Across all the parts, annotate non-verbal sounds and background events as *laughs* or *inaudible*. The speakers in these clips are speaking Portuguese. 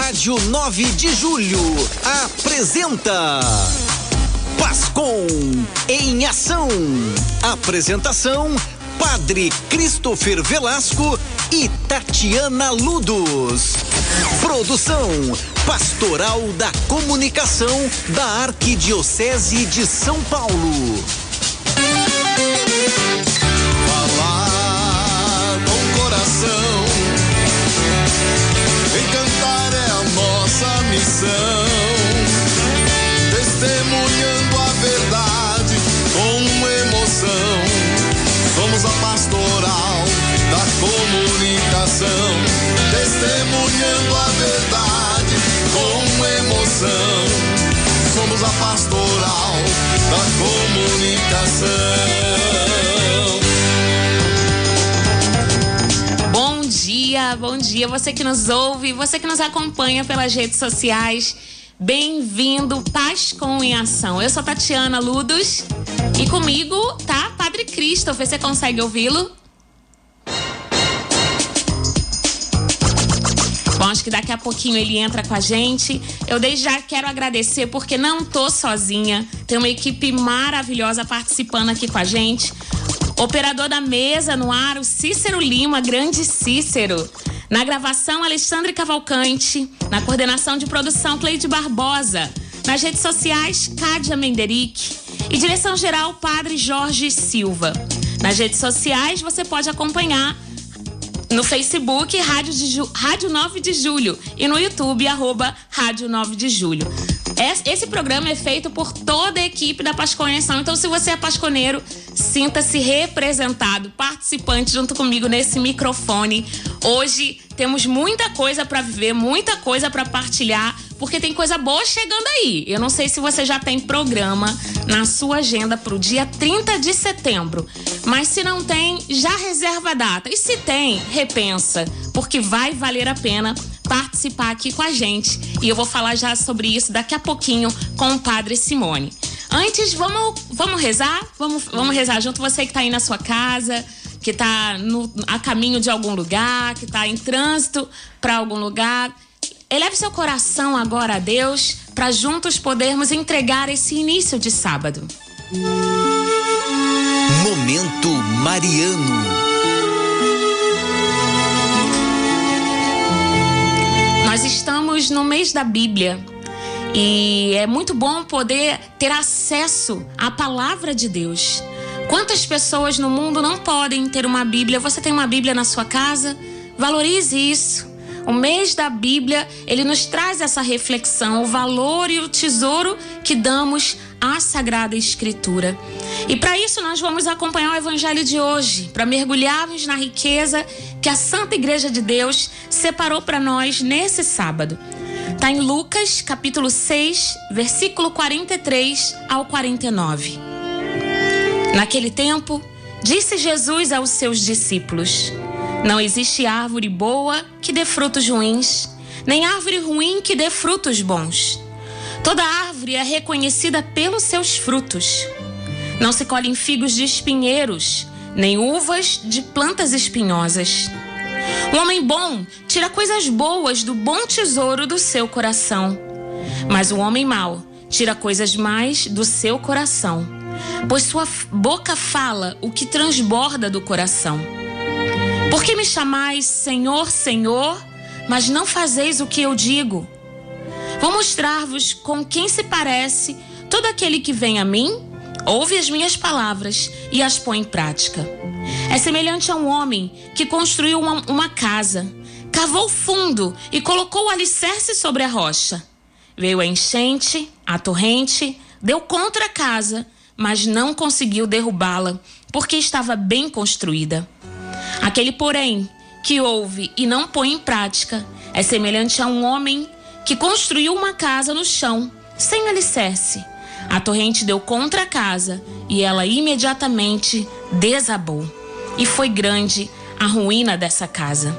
Rádio 9 de Julho apresenta Pascom em ação. Apresentação Padre Christopher Velasco e Tatiana Ludos. Produção Pastoral da Comunicação da Arquidiocese de São Paulo. Comunicação. Testemunhando a verdade com emoção. Somos a pastoral da comunicação. Bom dia, bom dia. Você que nos ouve, você que nos acompanha pelas redes sociais. Bem-vindo, Pascom em Ação. Eu sou Tatiana Ludos e comigo tá Padre Christopher. Você consegue ouvi-lo? Bom, acho que daqui a pouquinho ele entra com a gente. Eu desde já quero agradecer porque não tô sozinha. Tem uma equipe maravilhosa participando aqui com a gente. Operador da mesa no ar, o Cícero Lima, grande Cícero. Na gravação, Alexandre Cavalcante. Na coordenação de produção, Cleide Barbosa. Nas redes sociais, Cádia Menderick. E direção geral, Padre Jorge Silva. Nas redes sociais, você pode acompanhar no Facebook, Rádio, de Ju, Rádio 9 de Julho. E no YouTube, arroba Rádio 9 de Julho. Esse programa é feito por toda a equipe da Pasconhação. Então, se você é pasconeiro, sinta-se representado, participante junto comigo nesse microfone. Hoje temos muita coisa para viver, muita coisa para partilhar, porque tem coisa boa chegando aí. Eu não sei se você já tem programa na sua agenda para o dia 30 de setembro, mas se não tem, já reserva a data. E se tem, repensa, porque vai valer a pena participar aqui com a gente. E eu vou falar já sobre isso daqui a pouquinho com o Padre Simone. Antes, vamos, vamos rezar? Vamos, vamos rezar junto. Você que está aí na sua casa, que está a caminho de algum lugar, que está em trânsito para algum lugar. Eleve seu coração agora a Deus para juntos podermos entregar esse início de sábado. Momento Mariano. Nós estamos no mês da Bíblia e é muito bom poder ter acesso à palavra de Deus. Quantas pessoas no mundo não podem ter uma Bíblia? Você tem uma Bíblia na sua casa? Valorize isso. O mês da Bíblia, ele nos traz essa reflexão, o valor e o tesouro que damos à Sagrada Escritura. E para isso nós vamos acompanhar o evangelho de hoje, para mergulharmos na riqueza que a Santa Igreja de Deus separou para nós nesse sábado. Está em Lucas, capítulo 6, versículo 43 ao 49. Naquele tempo, disse Jesus aos seus discípulos: Não existe árvore boa que dê frutos ruins, nem árvore ruim que dê frutos bons. Toda árvore é reconhecida pelos seus frutos. Não se colhem figos de espinheiros, nem uvas de plantas espinhosas. O homem bom tira coisas boas do bom tesouro do seu coração, mas o homem mau tira coisas mais do seu coração, pois sua boca fala o que transborda do coração. Por que me chamais Senhor, Senhor, mas não fazeis o que eu digo? Vou mostrar-vos com quem se parece todo aquele que vem a mim, ouve as minhas palavras e as põe em prática. É semelhante a um homem que construiu uma, uma casa, cavou fundo e colocou o alicerce sobre a rocha. Veio a enchente, a torrente, deu contra a casa, mas não conseguiu derrubá-la, porque estava bem construída. Aquele, porém, que ouve e não põe em prática, é semelhante a um homem que construiu uma casa no chão, sem alicerce. A torrente deu contra a casa e ela imediatamente desabou. E foi grande a ruína dessa casa.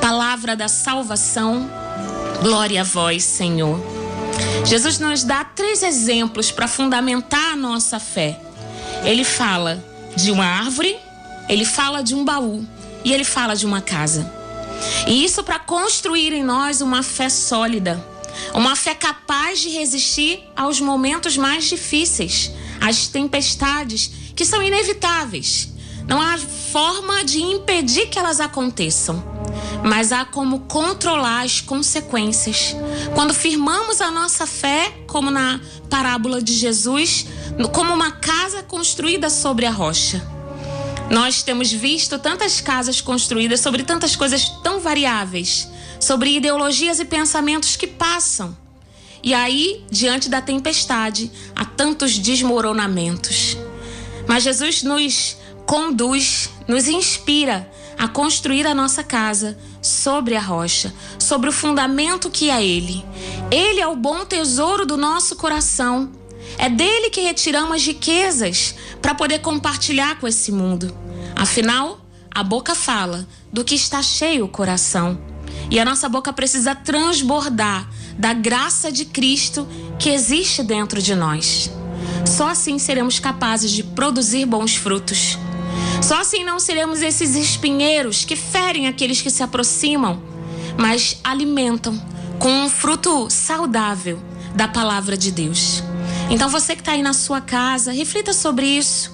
Palavra da salvação, glória a vós, Senhor. Jesus nos dá três exemplos para fundamentar a nossa fé. Ele fala de uma árvore, ele fala de um baú e ele fala de uma casa. E isso para construir em nós uma fé sólida, uma fé capaz de resistir aos momentos mais difíceis, às tempestades que são inevitáveis. Não há forma de impedir que elas aconteçam, mas há como controlar as consequências. Quando firmamos a nossa fé, como na parábola de Jesus, como uma casa construída sobre a rocha. Nós temos visto tantas casas construídas sobre tantas coisas tão variáveis, sobre ideologias e pensamentos que passam. E aí, diante da tempestade, há tantos desmoronamentos. Mas Jesus nos conduz, nos inspira a construir a nossa casa sobre a rocha, sobre o fundamento que é Ele. Ele é o bom tesouro do nosso coração. É dele que retiramos as riquezas para poder compartilhar com esse mundo. Afinal, a boca fala do que está cheio o coração. E a nossa boca precisa transbordar da graça de Cristo que existe dentro de nós. Só assim seremos capazes de produzir bons frutos. Só assim não seremos esses espinheiros que ferem aqueles que se aproximam, mas alimentam com um fruto saudável da palavra de Deus. Então você que está aí na sua casa, reflita sobre isso,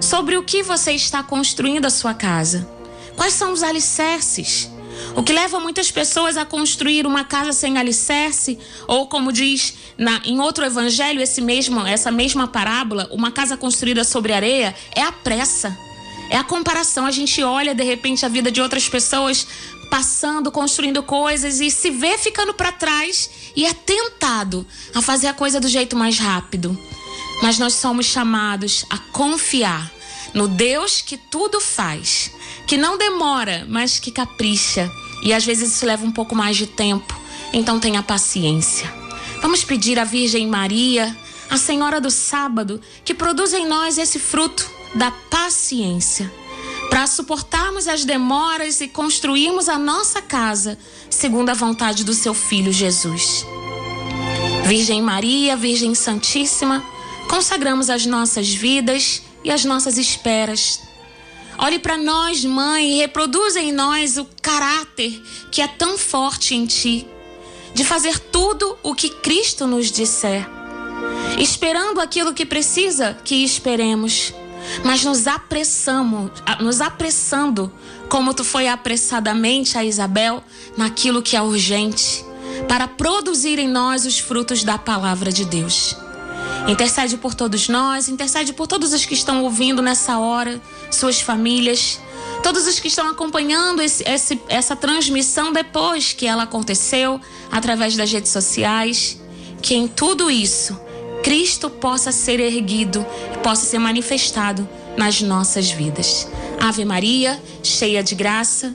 sobre o que você está construindo a sua casa. Quais são os alicerces? O que leva muitas pessoas a construir uma casa sem alicerce, ou como diz na, em outro evangelho, esse mesmo, essa mesma parábola, uma casa construída sobre areia, é a pressa. É a comparação. A gente olha de repente a vida de outras pessoas passando, construindo coisas e se vê ficando para trás e é tentado a fazer a coisa do jeito mais rápido. Mas nós somos chamados a confiar no Deus que tudo faz, que não demora, mas que capricha. E às vezes isso leva um pouco mais de tempo. Então tenha paciência. Vamos pedir à Virgem Maria, a Senhora do Sábado, que produza em nós esse fruto da paciência, para suportarmos as demoras e construirmos a nossa casa segundo a vontade do seu Filho Jesus. Virgem Maria, Virgem Santíssima, consagramos as nossas vidas e as nossas esperas. Olhe para nós, mãe, e reproduza em nós o caráter que é tão forte em ti, de fazer tudo o que Cristo nos disser, esperando aquilo que precisa que esperemos mas nos apressamos, nos apressando, como tu foi apressadamente a Isabel, naquilo que é urgente, para produzir em nós os frutos da palavra de Deus. Intercede por todos nós, intercede por todos os que estão ouvindo nessa hora, suas famílias, todos os que estão acompanhando esse, esse, essa transmissão depois que ela aconteceu, através das redes sociais. Que em tudo isso Cristo possa ser erguido possa ser manifestado nas nossas vidas. Ave Maria, cheia de graça,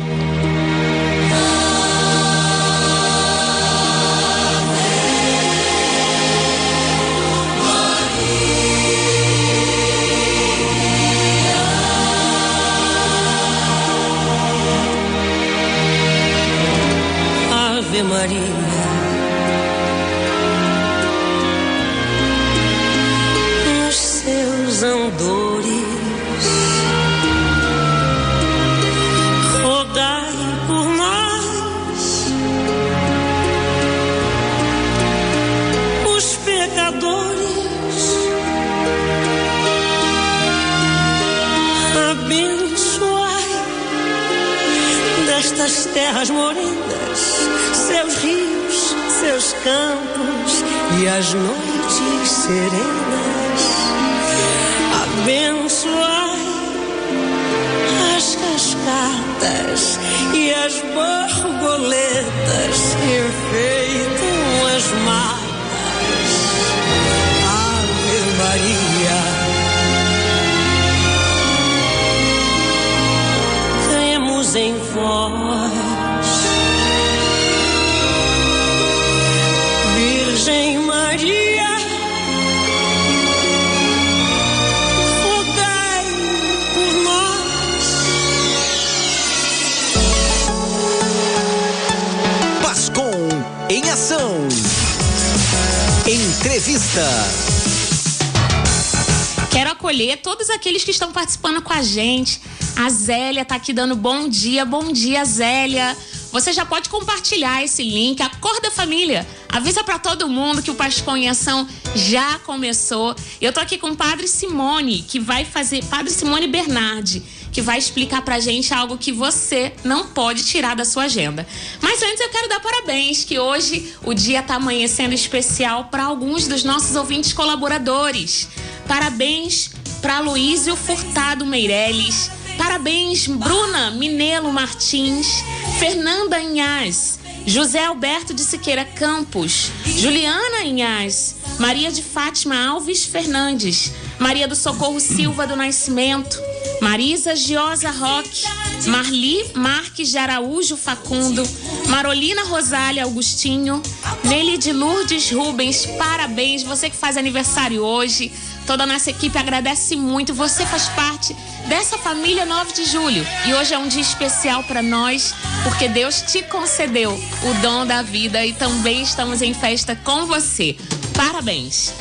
Aqueles que estão participando com a gente. A Zélia tá aqui dando bom dia. Bom dia, Zélia. Você já pode compartilhar esse link. Acorda família. Avisa para todo mundo que o Pascom em Ação já começou. Eu tô aqui com o Padre Simone, que vai fazer Padre Simone Bernardi, que vai explicar pra gente algo que você não pode tirar da sua agenda. Mas antes eu quero dar parabéns, que hoje o dia tá amanhecendo especial para alguns dos nossos ouvintes colaboradores. Parabéns para Luísio Furtado Meirelles. Parabéns, Bruna Minelo Martins, Fernanda Inhas, José Alberto de Siqueira Campos, Juliana Inhas, Maria de Fátima Alves Fernandes, Maria do Socorro Silva do Nascimento, Marisa Giosa Roque, Marli Marques de Araújo Facundo, Marolina Rosália Augustinho, Nelly de Lourdes Rubens, parabéns, você que faz aniversário hoje. Toda a nossa equipe agradece muito. Você faz parte dessa família 9 de julho. E hoje é um dia especial para nós, porque Deus te concedeu o dom da vida e também estamos em festa com você. Parabéns!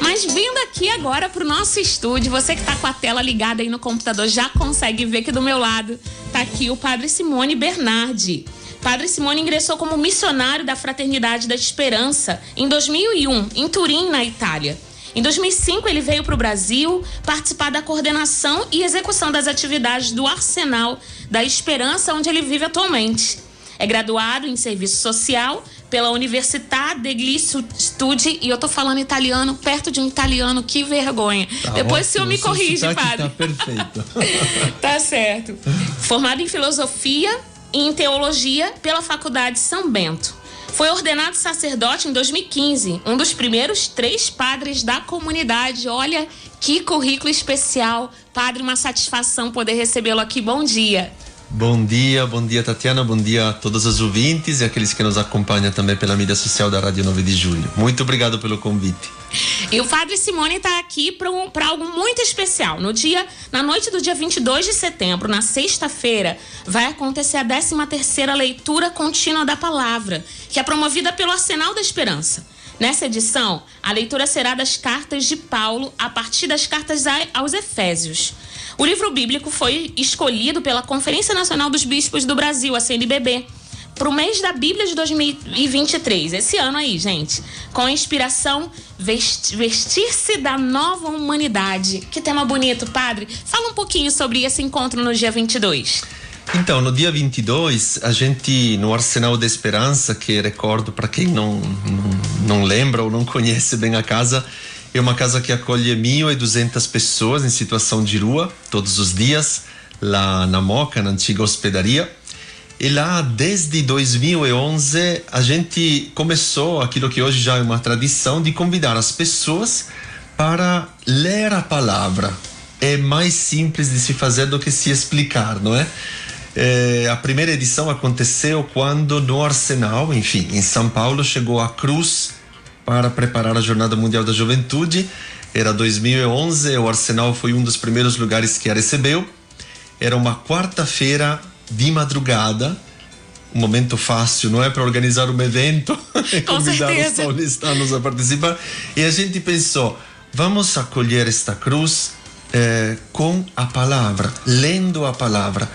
Mas vindo aqui agora para o nosso estúdio, você que está com a tela ligada aí no computador já consegue ver que do meu lado está aqui o Padre Simone Bernardi. Padre Simone ingressou como missionário da Fraternidade da Esperança em 2001, em Turim, na Itália. Em 2005, ele veio para o Brasil participar da coordenação e execução das atividades do Arsenal da Esperança, onde ele vive atualmente. É graduado em serviço social pela Università degli Studi e eu tô falando italiano perto de um italiano, que vergonha. Tá Depois ótimo, o senhor me corrige, padre. Tá perfeito. *laughs* tá certo. Formado em filosofia e em teologia pela Faculdade São Bento. Foi ordenado sacerdote em 2015, um dos primeiros três padres da comunidade. Olha que currículo especial. Padre, uma satisfação poder recebê-lo aqui. Bom dia. Bom dia, bom dia Tatiana, bom dia a todos os ouvintes e aqueles que nos acompanham também pela mídia social da Rádio 9 de Julho. Muito obrigado pelo convite. E o Padre Simone está aqui para um, algo muito especial. No dia, na noite do dia 22 de setembro, na sexta-feira, vai acontecer a 13 terceira leitura contínua da palavra, que é promovida pelo Arsenal da Esperança. Nessa edição, a leitura será das cartas de Paulo a partir das cartas aos Efésios. O livro bíblico foi escolhido pela Conferência Nacional dos Bispos do Brasil, a CNBB, para o mês da Bíblia de 2023, esse ano aí, gente, com a inspiração Vestir-se da Nova Humanidade. Que tema bonito, padre. Fala um pouquinho sobre esse encontro no dia 22. Então, no dia 22, a gente, no Arsenal da Esperança, que recordo para quem não, não, não lembra ou não conhece bem a casa, é uma casa que acolhe 1.200 pessoas em situação de rua, todos os dias, lá na Moca, na antiga hospedaria. E lá, desde 2011, a gente começou aquilo que hoje já é uma tradição de convidar as pessoas para ler a palavra. É mais simples de se fazer do que se explicar, não é? é a primeira edição aconteceu quando no Arsenal, enfim, em São Paulo, chegou a cruz para preparar a Jornada Mundial da Juventude. Era 2011, o Arsenal foi um dos primeiros lugares que a recebeu. Era uma quarta-feira de madrugada, um momento fácil, não é para organizar um evento, *laughs* convidar os paulistanos a participar. E a gente pensou, vamos acolher esta cruz eh, com a palavra, lendo a palavra.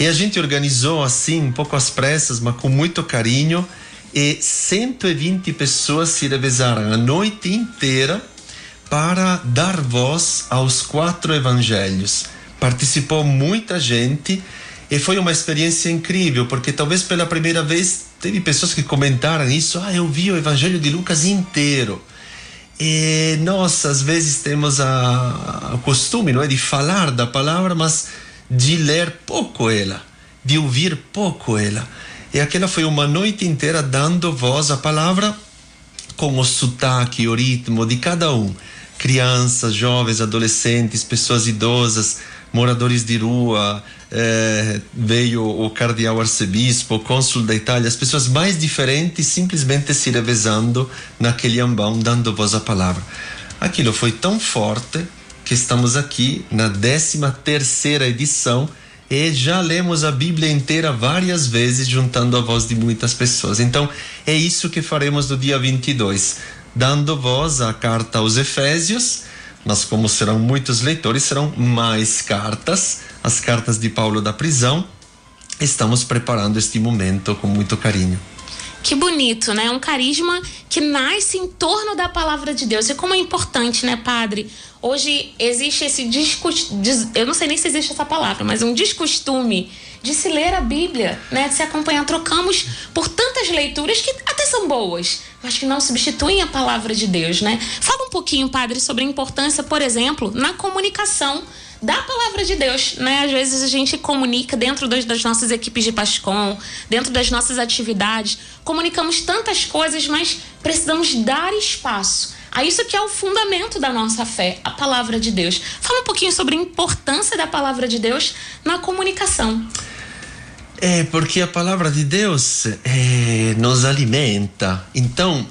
E a gente organizou assim, um pouco às pressas, mas com muito carinho e 120 pessoas se revezaram a noite inteira para dar voz aos quatro evangelhos. Participou muita gente e foi uma experiência incrível, porque talvez pela primeira vez teve pessoas que comentaram isso. Ah, eu vi o evangelho de Lucas inteiro. E nós, às vezes, temos a, a costume não é, de falar da palavra, mas de ler pouco ela, de ouvir pouco ela. E aquela foi uma noite inteira dando voz à palavra com o sotaque, o ritmo de cada um. Crianças, jovens, adolescentes, pessoas idosas, moradores de rua, eh, veio o cardeal arcebispo, o cônsul da Itália, as pessoas mais diferentes simplesmente se revezando naquele ambão, dando voz à palavra. Aquilo foi tão forte que estamos aqui na 13 terceira edição e já lemos a Bíblia inteira várias vezes, juntando a voz de muitas pessoas. Então, é isso que faremos no dia 22, dando voz à carta aos Efésios, mas como serão muitos leitores, serão mais cartas, as cartas de Paulo da prisão. Estamos preparando este momento com muito carinho. Que bonito, né? Um carisma que nasce em torno da palavra de Deus. E como é importante, né, padre? Hoje existe esse descostume, eu não sei nem se existe essa palavra, mas um descostume de se ler a Bíblia, né? De se acompanhar. Trocamos por tantas leituras que até são boas, mas que não substituem a palavra de Deus, né? Fala um pouquinho, padre, sobre a importância, por exemplo, na comunicação da palavra de Deus, né? Às vezes a gente comunica dentro das, das, nossas equipes de Pascom, dentro das nossas atividades, comunicamos tantas coisas, mas precisamos dar espaço a isso que é o fundamento da nossa fé, a palavra de Deus. Fala um pouquinho sobre a importância da palavra de Deus na comunicação. É porque a palavra de Deus é, nos alimenta. Então,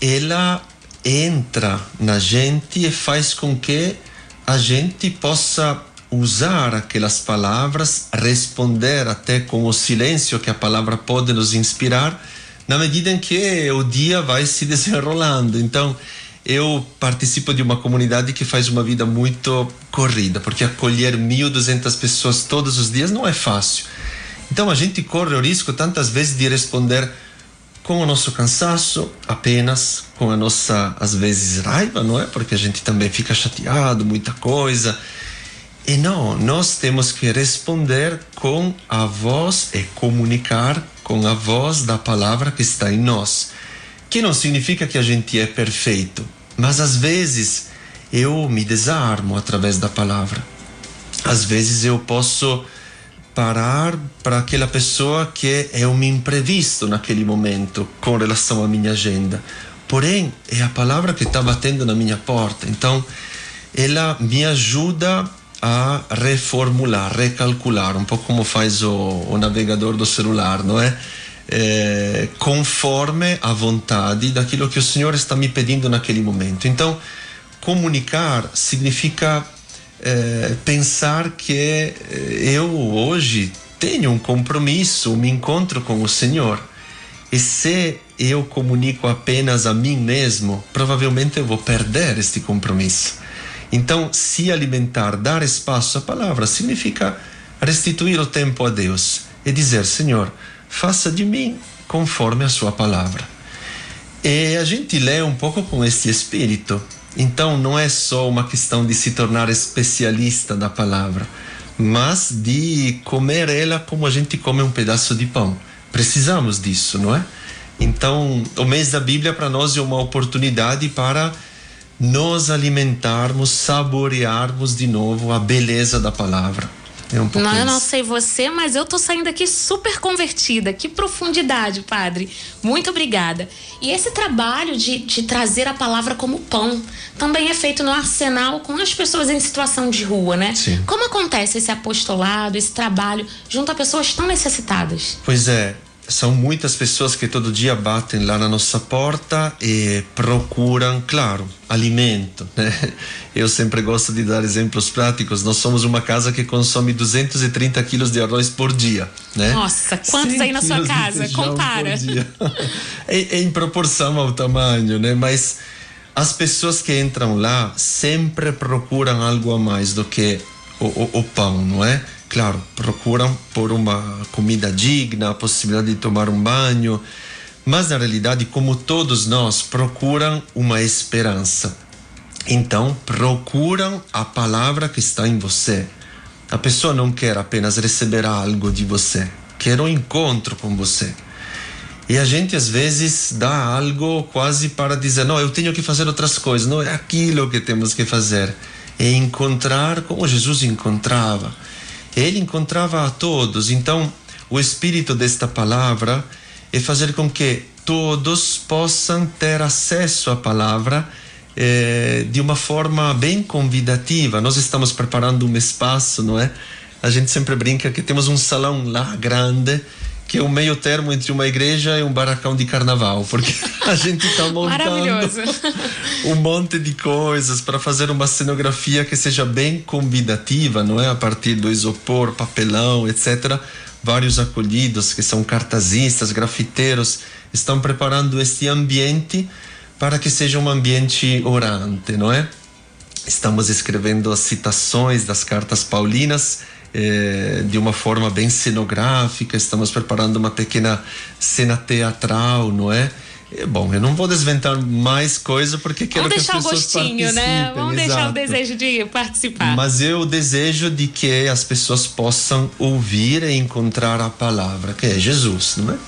ela entra na gente e faz com que a gente possa usar aquelas palavras, responder até com o silêncio que a palavra pode nos inspirar, na medida em que o dia vai se *laughs* desenrolando. Então, eu participo de uma comunidade que faz uma vida muito corrida, porque acolher 1.200 pessoas todos os dias não é fácil. Então a gente corre o risco tantas vezes de responder com o nosso cansaço, apenas com a nossa, às vezes, raiva, não é? Porque a gente também fica chateado, muita coisa. E não, nós temos que responder com a voz e comunicar com a voz da palavra que está em nós. Que não significa que a gente é perfeito, mas às vezes eu me desarmo através da palavra. Às vezes eu posso parar para aquela pessoa que é um imprevisto naquele momento com relação à minha agenda. Porém, é a palavra que está batendo na minha porta. Então, ela me ajuda a reformular, recalcular, um pouco como faz o, o navegador do celular, não é? é? Conforme a vontade daquilo que o Senhor está me pedindo naquele momento. Então, comunicar significa é, pensar que é, eu hoje tenho um compromisso, me encontro com o Senhor. E se eu comunico apenas a mim mesmo, provavelmente eu vou perder este compromisso. Então, se alimentar, dar espaço à palavra, significa restituir o tempo a Deus e dizer: Senhor, faça de mim conforme a Sua palavra. E a gente lê um pouco com este espírito. Então não é só uma questão de se tornar especialista da palavra, mas de comer ela como a gente come um pedaço de pão. Precisamos disso, não é? Então, o mês da Bíblia para nós é uma oportunidade para nos alimentarmos, saborearmos de novo a beleza da palavra. É um não, eu não sei você, mas eu tô saindo aqui super convertida. Que profundidade, padre. Muito obrigada. E esse trabalho de, de trazer a palavra como pão também é feito no arsenal com as pessoas em situação de rua, né? Sim. Como acontece esse apostolado, esse trabalho junto a pessoas tão necessitadas? Pois é, são muitas pessoas que todo dia batem lá na nossa porta e procuram, claro, alimento. *laughs* Né? Eu sempre gosto de dar exemplos práticos. Nós somos uma casa que consome 230 quilos de arroz por dia. Né? Nossa, quantos aí na sua casa? Compara. *laughs* é, é em proporção ao tamanho, né? Mas as pessoas que entram lá sempre procuram algo a mais do que o, o, o pão, não é? Claro, procuram por uma comida digna, a possibilidade de tomar um banho, mas na realidade, como todos nós, procuram uma esperança. Então, procuram a palavra que está em você. A pessoa não quer apenas receber algo de você, quer um encontro com você. E a gente às vezes dá algo quase para dizer: não, eu tenho que fazer outras coisas, não é aquilo que temos que fazer. É encontrar como Jesus encontrava ele encontrava a todos. Então, o espírito desta palavra é fazer com que todos possam ter acesso à palavra eh, de uma forma bem convidativa. Nós estamos preparando um espaço, não é? A gente sempre brinca que temos um salão lá grande que é o meio termo entre uma igreja e um barracão de carnaval, porque *laughs* a gente está montando *laughs* um monte de coisas para fazer uma cenografia que seja bem convidativa, não é? A partir do isopor, papelão, etc. Vários acolhidos que são cartazistas, grafiteiros, estão preparando este ambiente para que seja um ambiente orante, não é? Estamos escrevendo as citações das cartas paulinas é, de uma forma bem cenográfica, estamos preparando uma pequena cena teatral, não é? é bom, eu não vou desventar mais coisa porque quero Vamos que as pessoas o gostinho, né? Vamos exato. deixar o desejo de participar. Mas eu desejo de que as pessoas possam ouvir e encontrar a palavra, que é Jesus, não é?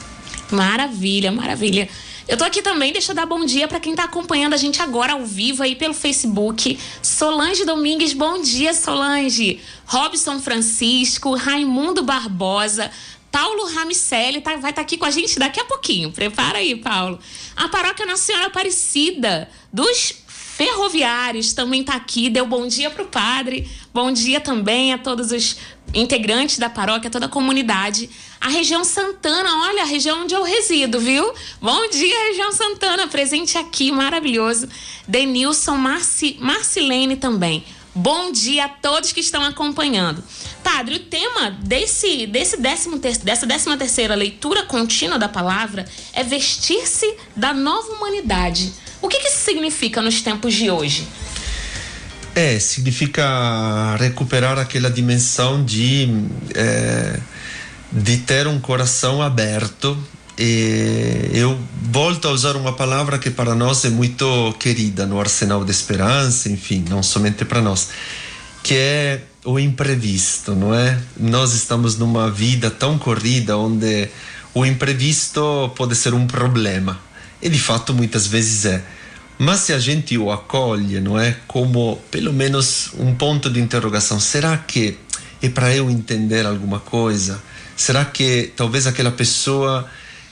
Maravilha, maravilha. Eu tô aqui também, deixa eu dar bom dia para quem tá acompanhando a gente agora ao vivo aí pelo Facebook. Solange Domingues, bom dia, Solange. Robson Francisco, Raimundo Barbosa, Paulo Ramicelli tá, vai estar tá aqui com a gente daqui a pouquinho. Prepara aí, Paulo. A Paróquia Nacional Aparecida dos Ferroviários também está aqui. Deu bom dia para o padre. Bom dia também a todos os integrantes da paróquia, toda a comunidade. A região Santana, olha, a região onde eu resido, viu? Bom dia, região Santana, presente aqui, maravilhoso. Denilson, Marci, Marcilene também. Bom dia a todos que estão acompanhando. Padre, o tema desse, desse décimo ter, dessa décima terceira leitura contínua da palavra é vestir-se da nova humanidade. O que, que isso significa nos tempos de hoje? É, significa recuperar aquela dimensão de, é, de ter um coração aberto. E eu volto a usar uma palavra que para nós é muito querida no arsenal de esperança, enfim, não somente para nós, que é o imprevisto, não é? Nós estamos numa vida tão corrida onde o imprevisto pode ser um problema. E de fato muitas vezes é. Mas se a gente o acolhe, não é? Como pelo menos um ponto de interrogação, será que é para eu entender alguma coisa? Será que talvez aquela pessoa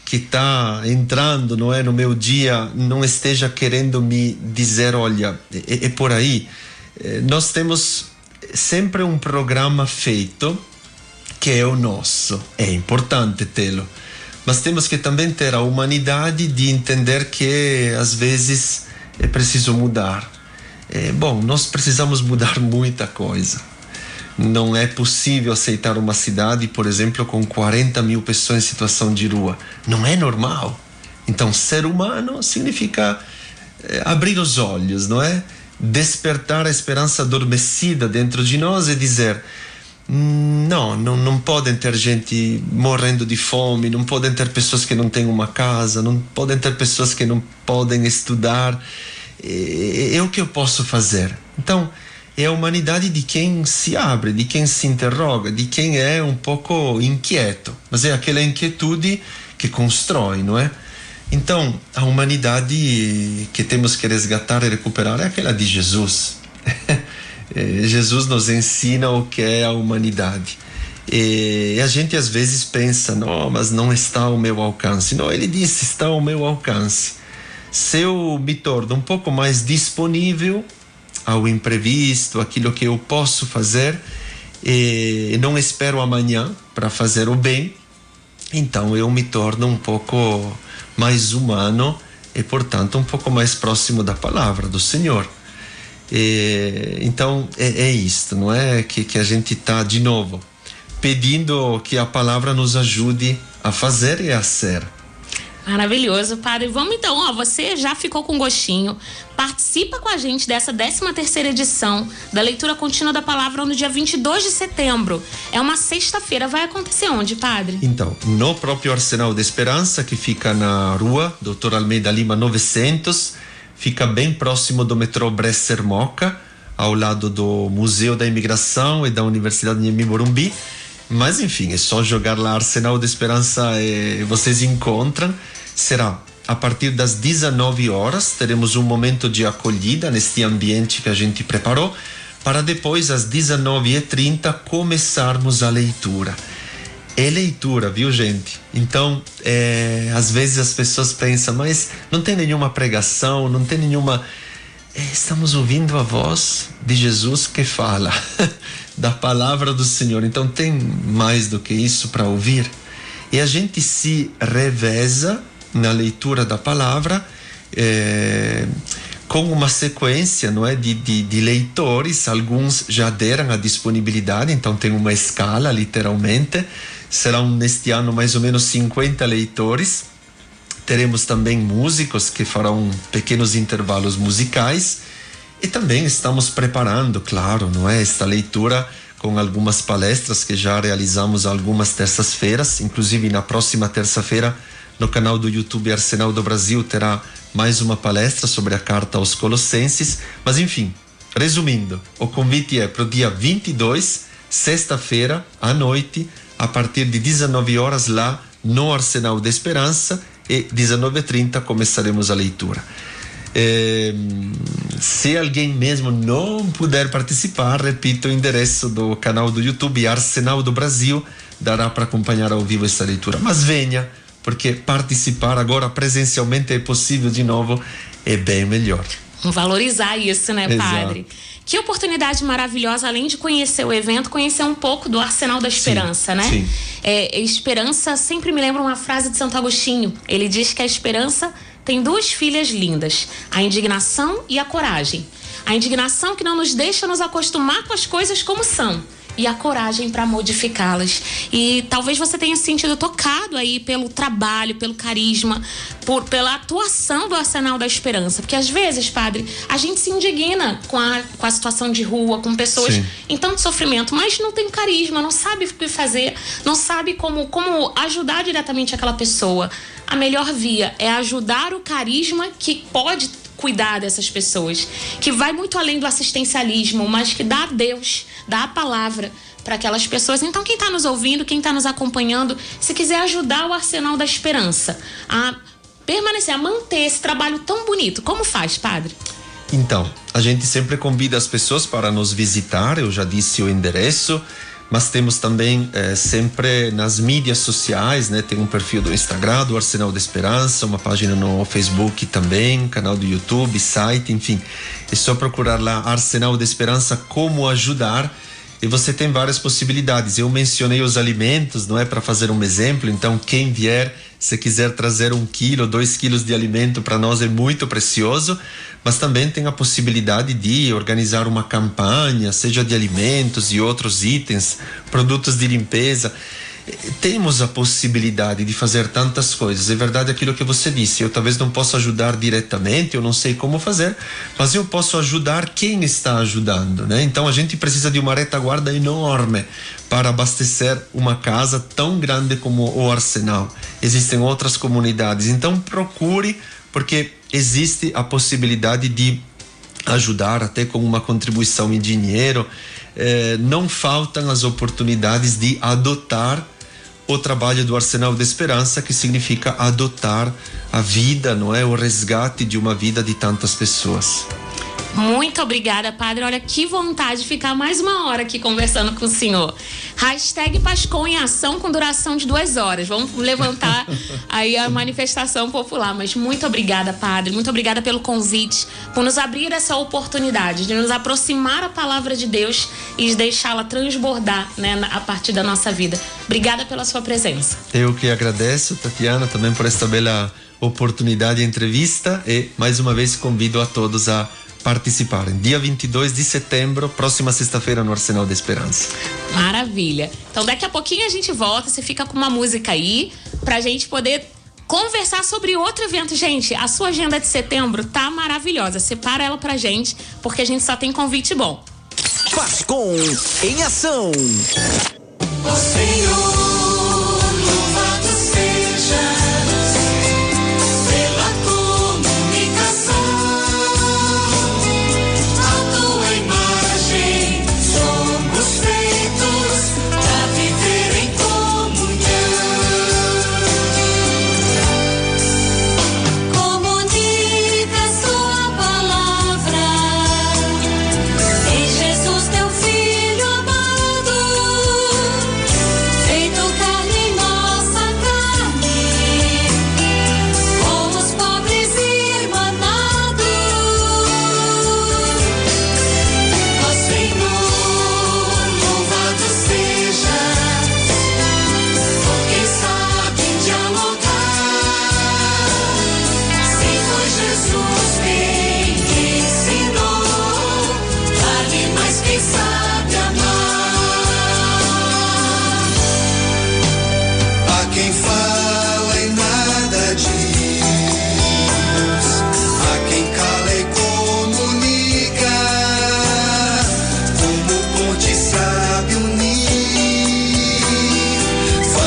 que está entrando, não é, no meu dia, não esteja querendo me dizer, olha, é, é por aí? É, nós temos sempre um programa feito que é o nosso. É importante tê-lo. Mas temos que também ter a humanidade de entender que às vezes é preciso mudar. É, bom, nós precisamos mudar *laughs* muita coisa. Não é possível aceitar uma cidade, por exemplo, com 40 mil pessoas em situação de rua. Não é normal. Então, ser humano significa é, abrir os olhos, não é? Despertar a esperança adormecida dentro de nós e dizer: não, não, não podem ter gente morrendo de fome, não podem ter pessoas que não têm uma casa, não podem ter pessoas que não podem estudar. É, é o que eu posso fazer. Então, é a humanidade de quem se abre, de quem se interroga, de quem é um pouco inquieto. Mas é aquela inquietude que constrói, não é? Então, a humanidade que temos que resgatar e recuperar é aquela de Jesus. *laughs* É, Jesus nos ensina o que é a humanidade. E a gente às vezes pensa, não, mas não está ao meu alcance. Não, ele disse, está ao meu alcance. Se eu me torno um pouco mais disponível ao imprevisto, aquilo que eu posso fazer, e não espero amanhã para fazer o bem, então eu me torno um pouco mais humano e, portanto, um pouco mais próximo da palavra do Senhor. E, então é, é isto, não é? Que, que a gente está de novo pedindo que a palavra nos ajude a fazer e a ser. Maravilhoso, padre. Vamos então, ó, você já ficou com gostinho. Participa com a gente dessa 13 terceira edição da leitura contínua da palavra no dia 22 de setembro. É uma sexta-feira. Vai acontecer onde, padre? Então, no próprio Arsenal de Esperança, que fica na rua Doutor Almeida Lima 900, fica bem próximo do metrô Bresser Moca, ao lado do Museu da Imigração e da Universidade de Morumbi. Mas enfim, é só jogar lá Arsenal de Esperança e vocês encontram. Será a partir das 19 horas, teremos um momento de acolhida neste ambiente que a gente preparou, para depois, às 19h30, começarmos a leitura é leitura, viu, gente? Então, é, às vezes as pessoas pensam, mas não tem nenhuma pregação, não tem nenhuma. É, estamos ouvindo a voz de Jesus que fala, *laughs* da palavra do Senhor. Então, tem mais do que isso para ouvir. E a gente se reveza na leitura da palavra é, com uma sequência não é, de, de, de, leitores, alguns já deram a disponibilidade, então tem uma escala, literalmente. Serão neste ano mais ou menos 50 leitores. Teremos também músicos que farão pequenos intervalos musicais e também estamos preparando, claro, não é, esta leitura com algumas palestras que já realizamos algumas terças-feiras, inclusive na próxima terça-feira no canal do YouTube Arsenal do Brasil terá mais uma palestra sobre a carta aos Colossenses. Mas enfim, resumindo, o convite é para o dia 22, sexta-feira, à noite, a partir de 19 horas lá no Arsenal da Esperança e 19h30 começaremos a leitura. É, se alguém mesmo não puder participar, repito o endereço do canal do YouTube Arsenal do Brasil, dará para acompanhar ao vivo essa leitura. Mas venha, porque participar agora presencialmente é possível de novo, é bem melhor. Valorizar isso, né, padre? Exato. Que oportunidade maravilhosa, além de conhecer o evento, conhecer um pouco do Arsenal da Esperança, sim, né? Sim. É, esperança sempre me lembra uma frase de Santo Agostinho. Ele diz que a esperança tem duas filhas lindas: a indignação e a coragem. A indignação que não nos deixa nos acostumar com as coisas como são e a coragem para modificá-las. E talvez você tenha se sentido tocado aí pelo trabalho, pelo carisma, por, pela atuação do Arsenal da Esperança. Porque às vezes, padre, a gente se indigna com a, com a situação de rua, com pessoas Sim. em tanto sofrimento, mas não tem carisma, não sabe o que fazer, não sabe como, como ajudar diretamente aquela pessoa. A melhor via é ajudar o carisma que pode cuidar dessas pessoas, que vai muito além do assistencialismo, mas que dá a Deus, dá a palavra para aquelas pessoas. Então, quem está nos ouvindo, quem está nos acompanhando, se quiser ajudar o Arsenal da Esperança a permanecer, a manter esse trabalho tão bonito, como faz, padre? Então, a gente sempre convida as pessoas para nos visitar, eu já disse o endereço mas temos também é, sempre nas mídias sociais, né? Tem um perfil do Instagram, do Arsenal da Esperança, uma página no Facebook também, canal do YouTube, site, enfim. É só procurar lá Arsenal da Esperança como ajudar e você tem várias possibilidades. Eu mencionei os alimentos, não é para fazer um exemplo. Então quem vier, se quiser trazer um quilo, dois quilos de alimento para nós é muito precioso mas também tem a possibilidade de organizar uma campanha, seja de alimentos e outros itens, produtos de limpeza. Temos a possibilidade de fazer tantas coisas. É verdade aquilo que você disse. Eu talvez não possa ajudar diretamente, eu não sei como fazer, mas eu posso ajudar quem está ajudando, né? Então a gente precisa de uma retaguarda enorme para abastecer uma casa tão grande como o Arsenal. Existem outras comunidades, então procure porque existe a possibilidade de ajudar até com uma contribuição em dinheiro. Eh, não faltam as oportunidades de adotar o trabalho do Arsenal da Esperança, que significa adotar a vida, não é? O resgate de uma vida de tantas pessoas. Muito obrigada, padre. Olha que vontade de ficar mais uma hora aqui conversando com o senhor. Hashtag Pascom em ação com duração de duas horas. Vamos levantar *laughs* aí a manifestação popular. Mas muito obrigada, padre. Muito obrigada pelo convite, por nos abrir essa oportunidade de nos aproximar a palavra de Deus e deixá-la transbordar né, a partir da nossa vida. Obrigada pela sua presença. Eu que agradeço, Tatiana, também por esta bela oportunidade de entrevista e mais uma vez convido a todos a participarem. Dia 22 de setembro, próxima sexta-feira, no Arsenal da Esperança. Maravilha. Então, daqui a pouquinho a gente volta, você fica com uma música aí, pra gente poder conversar sobre outro evento. Gente, a sua agenda de setembro tá maravilhosa. Separa ela pra gente, porque a gente só tem convite bom. Pascom em ação. O Senhor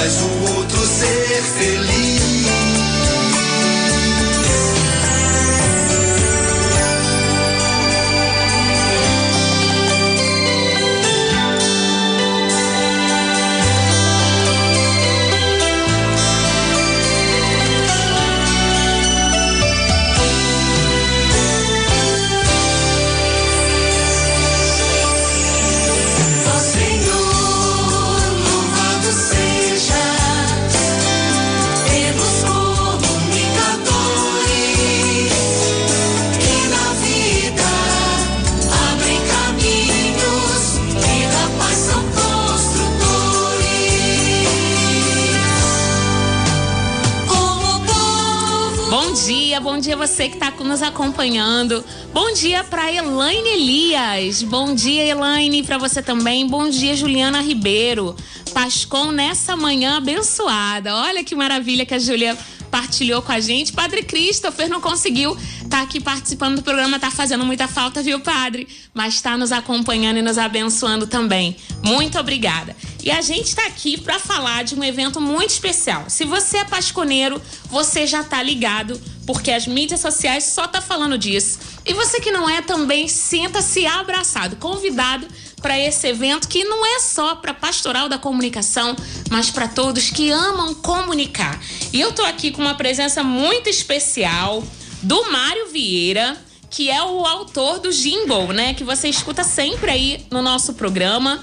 faz o outro ser feliz. Acompanhando. Bom dia para Elaine Elias. Bom dia, Elaine, para você também. Bom dia, Juliana Ribeiro. Pascom nessa manhã abençoada. Olha que maravilha que a Julia partilhou com a gente. Padre Christopher não conseguiu estar tá aqui participando do programa, tá fazendo muita falta, viu, padre? Mas está nos acompanhando e nos abençoando também. Muito obrigada. E a gente está aqui para falar de um evento muito especial. Se você é pasconeiro, você já tá ligado, porque as mídias sociais só tá falando disso. E você que não é também, sinta-se abraçado, convidado para esse evento que não é só para pastoral da comunicação, mas para todos que amam comunicar. E eu tô aqui com uma presença muito especial do Mário Vieira, que é o autor do jingle, né, que você escuta sempre aí no nosso programa.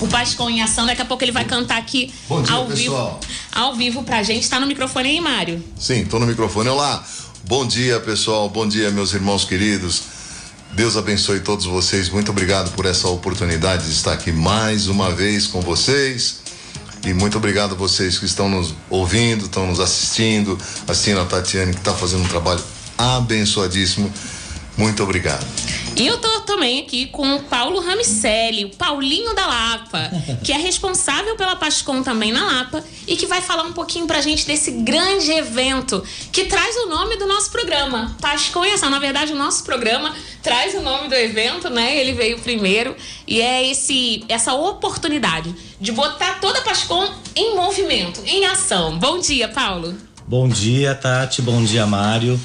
O Pascom em Ação, daqui a pouco ele vai cantar aqui Bom dia, ao pessoal. vivo. Ao vivo pra gente. Tá no microfone aí, Mário? Sim, tô no microfone. Olá. Bom dia, pessoal. Bom dia, meus irmãos queridos. Deus abençoe todos vocês. Muito obrigado por essa oportunidade de estar aqui mais uma vez com vocês. E muito obrigado a vocês que estão nos ouvindo, estão nos assistindo, assistindo a Tatiane, que está fazendo um trabalho abençoadíssimo. Muito obrigado. E eu tô também aqui com o Paulo Ramicelli, o Paulinho da Lapa, que é responsável pela Pascom também na Lapa e que vai falar um pouquinho pra gente desse grande evento que traz o nome do nosso programa. Pascom e Ação. Na verdade, o nosso programa traz o nome do evento, né? Ele veio primeiro e é esse essa oportunidade de botar toda a Pascom em movimento, em ação. Bom dia, Paulo. Bom dia, Tati. Bom dia, Mário.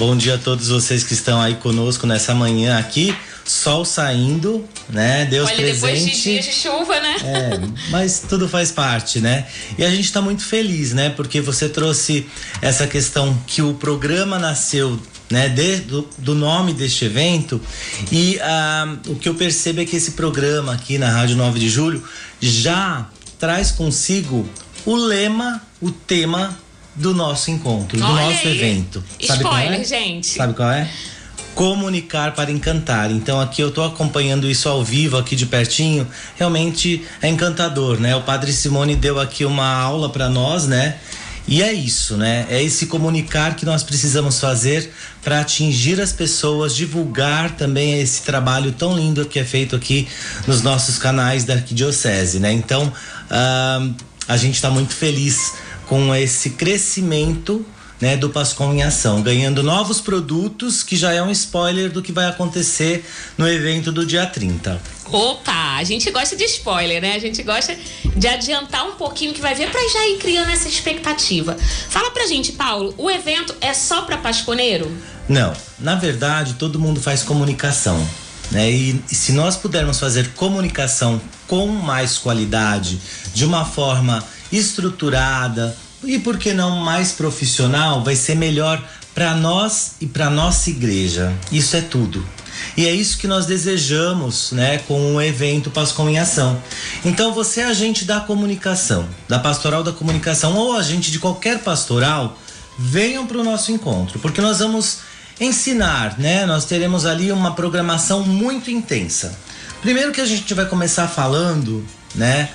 Bom dia a todos vocês que estão aí conosco nessa manhã aqui. Sol saindo, né? Deus Olha, presente. depois de dias de chuva, né? É, mas tudo faz parte, né? E a gente está muito feliz, né? Porque você trouxe essa questão que o programa nasceu né, de, do, do, nome deste evento. E ah, o que eu percebo é que esse programa aqui na Rádio 9 de Julho já traz consigo o lema, o tema do nosso encontro, do Olha nosso aí. evento. Sabe Spoiler, qual é? gente. Sabe qual é? Comunicar para encantar. Então aqui eu tô acompanhando isso ao vivo aqui de pertinho. Realmente é encantador, né? O Padre Simone deu aqui uma aula para nós, né? E é isso, né? É esse comunicar que nós precisamos fazer para atingir as pessoas, divulgar também esse trabalho tão lindo que é feito aqui nos nossos canais da Arquidiocese, né? Então, ah, a gente está muito feliz com esse crescimento né, do Pascom em Ação, ganhando novos produtos, que já é um spoiler do que vai acontecer no evento do dia 30. Opa, a gente gosta de spoiler, né? A gente gosta de adiantar um pouquinho que vai ver pra já ir criando essa expectativa. Fala pra gente, Paulo, o evento é só pra pasconeiro? Não, na verdade, todo mundo faz comunicação. Né? E, e se nós pudermos fazer comunicação com mais qualidade, de uma forma estruturada e por que não mais profissional, vai ser melhor para nós e para nossa igreja. Isso é tudo. E é isso que nós desejamos, né, com o evento Pascom em Ação. Então você é agente da comunicação, da pastoral da comunicação ou agente de qualquer pastoral, venham para o nosso encontro, porque nós vamos ensinar, né? Nós teremos ali uma programação muito intensa. Primeiro que a gente vai começar falando, né,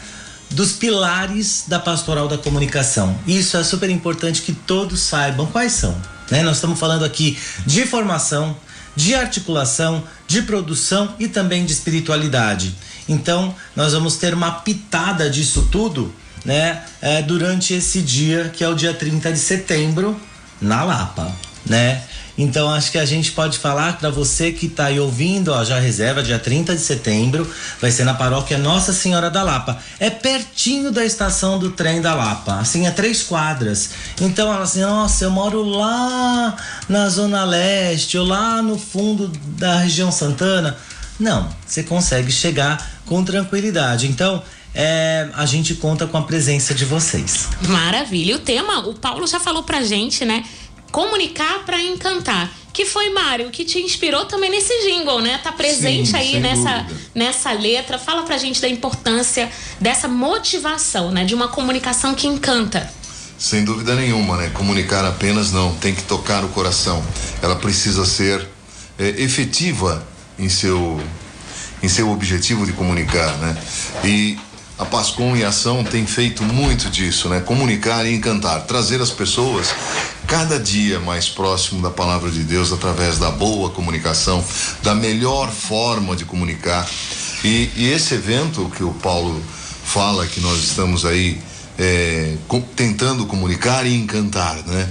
dos pilares da pastoral da comunicação. Isso é super importante que todos saibam quais são. Né? Nós estamos falando aqui de formação, de articulação, de produção e também de espiritualidade. Então, nós vamos ter uma pitada disso tudo né, é, durante esse dia, que é o dia 30 de setembro, na Lapa. Né? Então acho que a gente pode falar para você que está aí ouvindo, ó, já reserva dia 30 de setembro, vai ser na paróquia Nossa Senhora da Lapa. É pertinho da estação do trem da Lapa, assim, é três quadras. Então ela assim, nossa, eu moro lá na Zona Leste, ou lá no fundo da região Santana. Não, você consegue chegar com tranquilidade. Então, é, a gente conta com a presença de vocês. Maravilha. O tema, o Paulo já falou pra gente, né? Comunicar para encantar. Que foi, Mário, que te inspirou também nesse jingle, né? Tá presente Sim, aí nessa, dúvida. nessa letra. Fala pra gente da importância dessa motivação, né? De uma comunicação que encanta. Sem dúvida nenhuma, né? Comunicar apenas não, tem que tocar o coração. Ela precisa ser é, efetiva em seu, em seu objetivo de comunicar, né? E a Pascom e a Ação tem feito muito disso, né? Comunicar e encantar, trazer as pessoas cada dia mais próximo da palavra de Deus através da boa comunicação, da melhor forma de comunicar. E, e esse evento que o Paulo fala que nós estamos aí é, com, tentando comunicar e encantar, né?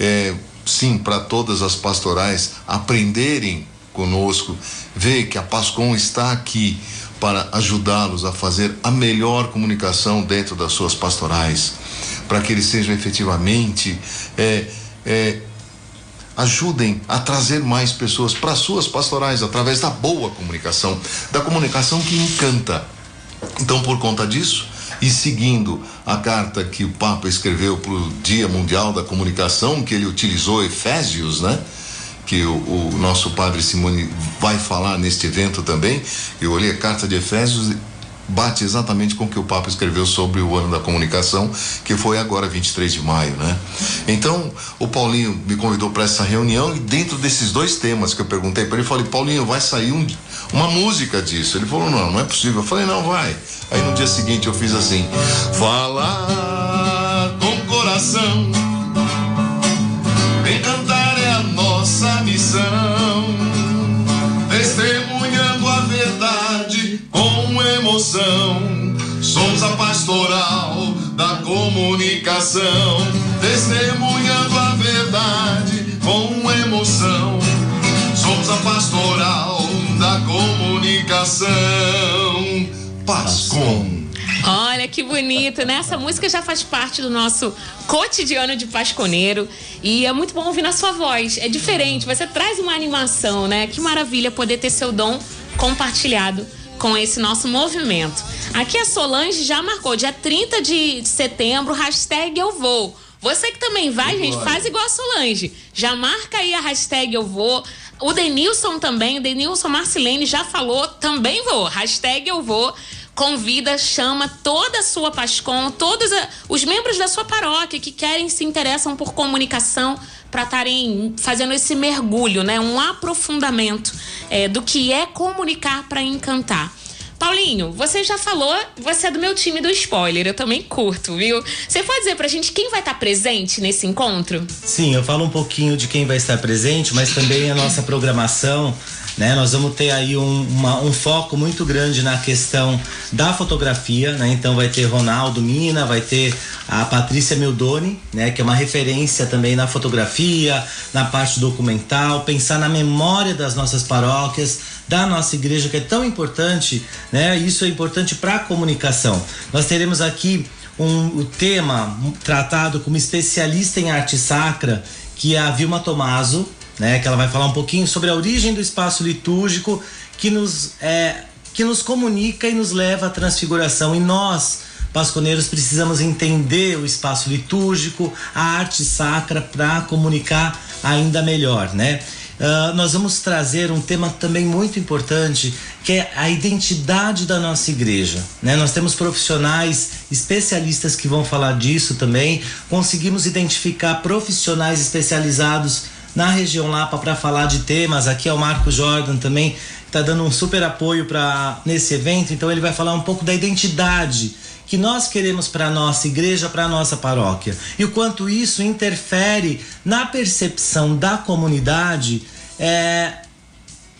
É, sim, para todas as pastorais aprenderem conosco, ver que a Pascom está aqui para ajudá-los a fazer a melhor comunicação dentro das suas pastorais, para que eles sejam efetivamente é, é, ajudem a trazer mais pessoas para suas pastorais através da boa comunicação, da comunicação que encanta. Então, por conta disso, e seguindo a carta que o Papa escreveu para o Dia Mundial da Comunicação, que ele utilizou Efésios, né? Que o, o, nosso padre Simone vai falar neste evento também. Eu olhei a carta de Efésios bate exatamente com o que o Papa escreveu sobre o ano da comunicação, que foi agora 23 de maio, né? Então, o Paulinho me convidou para essa reunião e dentro desses dois temas que eu perguntei para ele, falei: "Paulinho, vai sair um, uma música disso?". Ele falou: "Não, não é possível". Eu falei: "Não, vai". Aí no dia seguinte eu fiz assim: "Falar com coração, Somos a pastoral da comunicação, testemunhando a verdade com emoção. Somos a pastoral da comunicação. Pascom. Olha que bonito, né? Essa música já faz parte do nosso cotidiano de pasconeiro e é muito bom ouvir na sua voz. É diferente, você traz uma animação, né? Que maravilha poder ter seu dom compartilhado com esse nosso movimento. Aqui a Solange já marcou dia 30 de setembro, hashtag eu vou. Você que também vai, gente, faz igual a Solange. Já marca aí a hashtag eu vou. O Denilson também, o Denilson Marcilene já falou, também vou. Hashtag eu vou convida, chama toda a sua Pascom, todos os membros da sua paróquia que querem se interessam por comunicação para estarem fazendo esse mergulho, né? Um aprofundamento é, do que é comunicar para encantar. Paulinho, você já falou, você é do meu time do spoiler, eu também curto, viu? Você pode dizer pra gente quem vai estar presente nesse encontro? Sim, eu falo um pouquinho de quem vai estar presente, mas também a nossa programação né? Nós vamos ter aí um, uma, um foco muito grande na questão da fotografia, né? Então vai ter Ronaldo Mina, vai ter a Patrícia Mildoni, né? Que é uma referência também na fotografia, na parte documental, pensar na memória das nossas paróquias, da nossa igreja que é tão importante, né? Isso é importante para a comunicação. Nós teremos aqui um, o tema tratado como especialista em arte sacra, que é a Vilma Tomaso, né? Que ela vai falar um pouquinho sobre a origem do espaço litúrgico que nos, é, que nos comunica e nos leva à transfiguração. E nós, pasconeiros, precisamos entender o espaço litúrgico, a arte sacra para comunicar ainda melhor, né? Uh, nós vamos trazer um tema também muito importante, que é a identidade da nossa igreja. Né? Nós temos profissionais especialistas que vão falar disso também. Conseguimos identificar profissionais especializados na região Lapa para falar de temas. Aqui é o Marco Jordan também, está dando um super apoio para nesse evento. Então ele vai falar um pouco da identidade que nós queremos para nossa igreja, para nossa paróquia e o quanto isso interfere na percepção da comunidade é,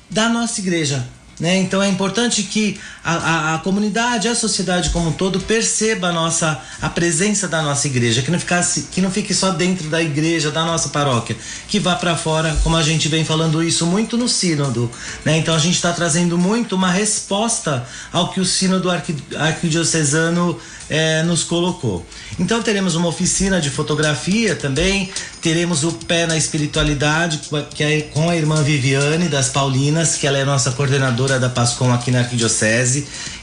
da nossa igreja, né? Então é importante que a, a, comunidade, a sociedade como um todo perceba a nossa a presença da nossa igreja, que não ficasse, que não fique só dentro da igreja, da nossa paróquia, que vá para fora, como a gente vem falando isso muito no sínodo, né? Então a gente está trazendo muito uma resposta ao que o sínodo arqui, arquidiocesano é, nos colocou. Então teremos uma oficina de fotografia também, teremos o pé na espiritualidade, que é com a irmã Viviane das Paulinas, que ela é nossa coordenadora da Pascom aqui na Arquidiocese.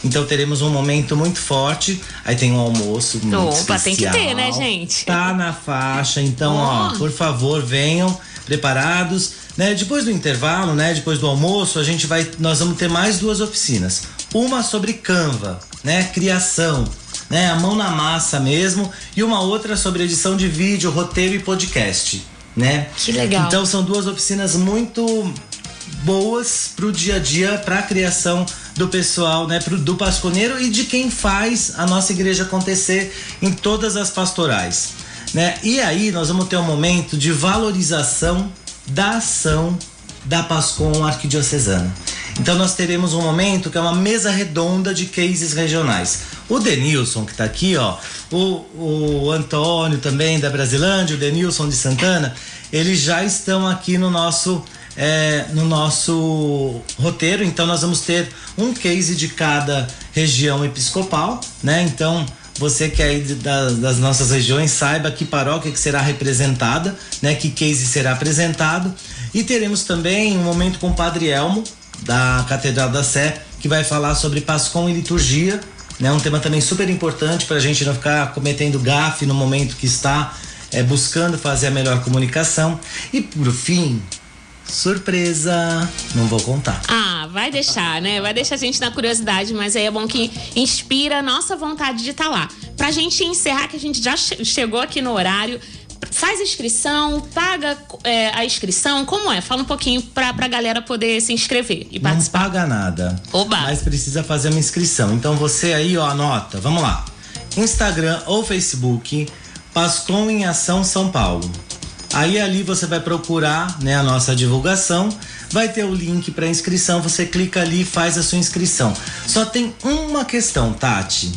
Então teremos um momento muito forte. Aí tem um almoço muito Opa, especial. tem que ter, né, gente? Tá na faixa. Então, oh. ó, por favor, venham preparados. Né? Depois do intervalo, né? Depois do almoço, a gente vai, nós vamos ter mais duas oficinas. Uma sobre Canva, né? Criação, né? A mão na massa mesmo, e uma outra sobre edição de vídeo, roteiro e podcast, né? Que legal. Então são duas oficinas muito boas para o dia a dia, para a criação do pessoal, né, pro, do pasconeiro e de quem faz a nossa igreja acontecer em todas as pastorais. Né? E aí nós vamos ter um momento de valorização da ação da Pascom Arquidiocesana. Então nós teremos um momento que é uma mesa redonda de cases regionais. O Denilson, que está aqui, ó, o, o Antônio também da Brasilândia, o Denilson de Santana, eles já estão aqui no nosso é, no nosso roteiro. Então nós vamos ter um case de cada região episcopal, né? Então você que é aí das, das nossas regiões saiba que paróquia que será representada, né? Que case será apresentado e teremos também um momento com o Padre Elmo da Catedral da Sé que vai falar sobre Pascom e liturgia, né? Um tema também super importante para a gente não ficar cometendo gafe no momento que está é, buscando fazer a melhor comunicação. E por fim, Surpresa! Não vou contar. Ah, vai deixar, né? Vai deixar a gente na curiosidade, mas aí é bom que inspira a nossa vontade de estar tá lá. Pra gente encerrar, que a gente já chegou aqui no horário, faz inscrição, paga é, a inscrição, como é? Fala um pouquinho pra, pra galera poder se inscrever e participar. Não paga nada. Oba. Mas precisa fazer uma inscrição. Então você aí, ó, anota. Vamos lá. Instagram ou Facebook, Pascom em Ação São Paulo. Aí ali você vai procurar né, a nossa divulgação, vai ter o link para inscrição, você clica ali e faz a sua inscrição. Só tem uma questão, Tati.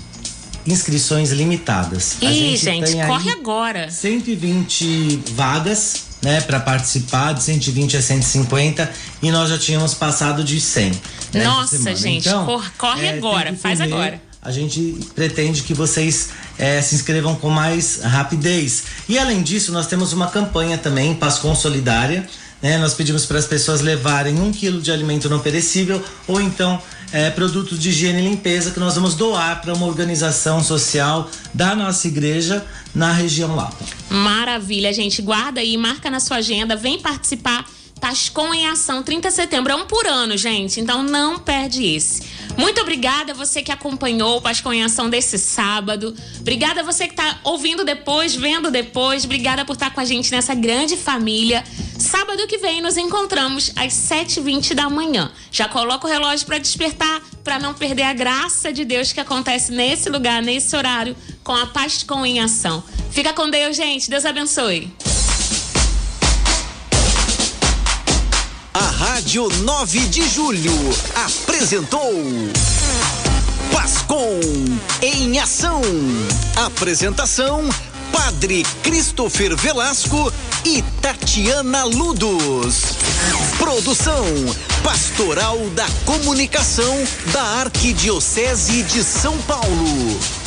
Inscrições limitadas. Ih, gente, gente corre agora. 120 vagas, né, para participar, de 120 a 150, e nós já tínhamos passado de 100. Né, Nossa, gente, então, corre é, agora, faz agora a gente pretende que vocês é, se inscrevam com mais rapidez. E além disso, nós temos uma campanha também, Pascom Solidária. Né? Nós pedimos para as pessoas levarem um quilo de alimento não perecível ou então é, produtos de higiene e limpeza que nós vamos doar para uma organização social da nossa igreja na região Lapa. Maravilha, gente. Guarda aí, marca na sua agenda, vem participar Tascom em Ação, 30 de setembro. É um por ano, gente. Então não perde esse. Muito obrigada a você que acompanhou o Pascom em Ação desse sábado. Obrigada a você que está ouvindo depois, vendo depois. Obrigada por estar com a gente nessa grande família. Sábado que vem nos encontramos às 7h20 da manhã. Já coloca o relógio para despertar, para não perder a graça de Deus que acontece nesse lugar, nesse horário, com a Pascom em Ação. Fica com Deus, gente. Deus abençoe. A Rádio 9 de Julho apresentou Pascom em Ação. Apresentação: Padre Christopher Velasco e Tatiana Ludos. Produção: Pastoral da Comunicação da Arquidiocese de São Paulo.